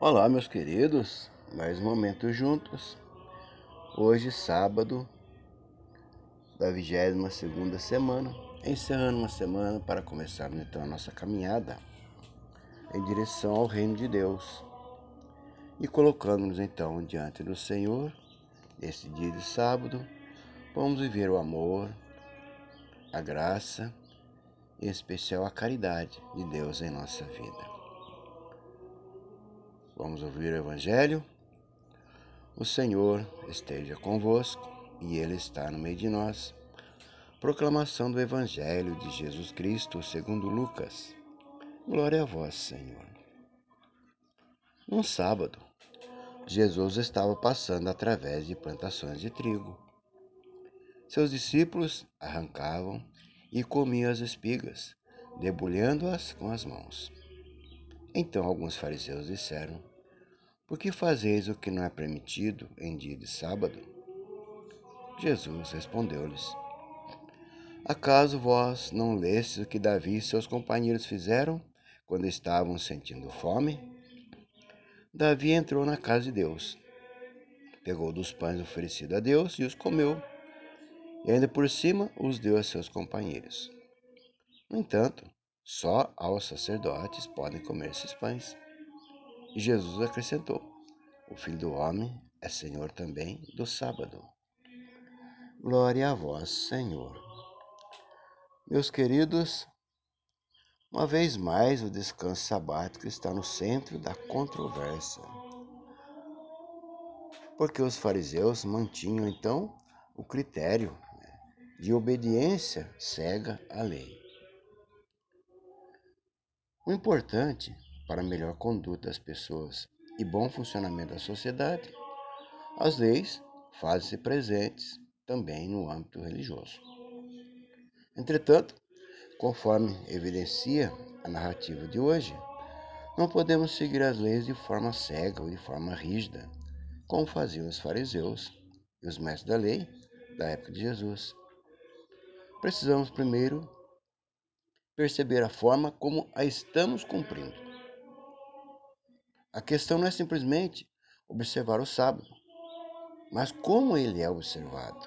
Olá, meus queridos, mais um momento juntos. Hoje, sábado da 22 segunda semana, encerrando uma semana para começarmos então a nossa caminhada em direção ao reino de Deus e colocando-nos então diante do Senhor nesse dia de sábado, vamos viver o amor, a graça, em especial a caridade de Deus em nossa vida. Vamos ouvir o Evangelho? O Senhor esteja convosco e Ele está no meio de nós. Proclamação do Evangelho de Jesus Cristo segundo Lucas. Glória a vós, Senhor. Um sábado, Jesus estava passando através de plantações de trigo. Seus discípulos arrancavam e comiam as espigas, debulhando-as com as mãos. Então alguns fariseus disseram: Por que fazeis o que não é permitido em dia de sábado? Jesus respondeu-lhes: Acaso vós não lestes o que Davi e seus companheiros fizeram quando estavam sentindo fome? Davi entrou na casa de Deus, pegou dos pães oferecidos a Deus e os comeu, e ainda por cima os deu a seus companheiros. No entanto, só aos sacerdotes podem comer esses pães. Jesus acrescentou: O filho do homem é senhor também do sábado. Glória a vós, Senhor. Meus queridos, uma vez mais o descanso sabático está no centro da controvérsia. Porque os fariseus mantinham então o critério de obediência cega à lei. O importante para a melhor conduta das pessoas e bom funcionamento da sociedade, as leis fazem-se presentes também no âmbito religioso. Entretanto, conforme evidencia a narrativa de hoje, não podemos seguir as leis de forma cega ou de forma rígida, como faziam os fariseus e os mestres da lei da época de Jesus. Precisamos primeiro perceber a forma como a estamos cumprindo. A questão não é simplesmente observar o sábado, mas como ele é observado.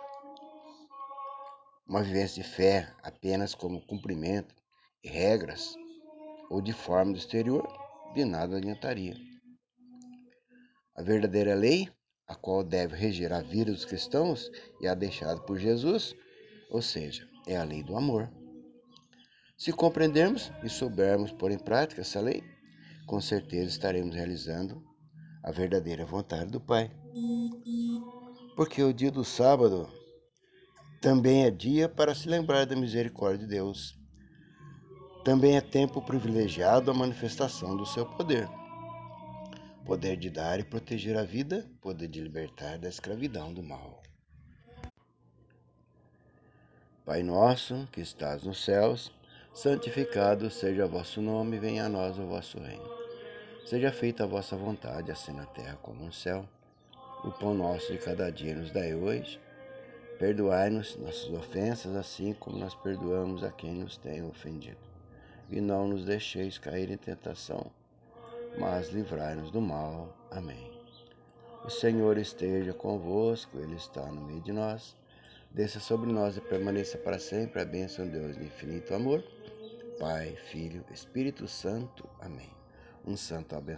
Uma vivência de fé apenas como cumprimento de regras ou de forma do exterior, de nada adiantaria. A verdadeira lei, a qual deve reger a vida dos cristãos e a deixada por Jesus, ou seja, é a lei do amor. Se compreendermos e soubermos pôr em prática essa lei, com certeza estaremos realizando a verdadeira vontade do Pai. Porque o dia do sábado também é dia para se lembrar da misericórdia de Deus. Também é tempo privilegiado à manifestação do seu poder. Poder de dar e proteger a vida, poder de libertar da escravidão do mal. Pai nosso, que estás nos céus, santificado seja o vosso nome, venha a nós o vosso reino. Seja feita a vossa vontade, assim na terra como no céu. O pão nosso de cada dia nos dai hoje. Perdoai-nos nossas ofensas, assim como nós perdoamos a quem nos tem ofendido. E não nos deixeis cair em tentação, mas livrai-nos do mal. Amém. O Senhor esteja convosco, Ele está no meio de nós. Desça sobre nós e permaneça para sempre a bênção de Deus de infinito amor. Pai, Filho, Espírito Santo. Amém. Um santo abençoado.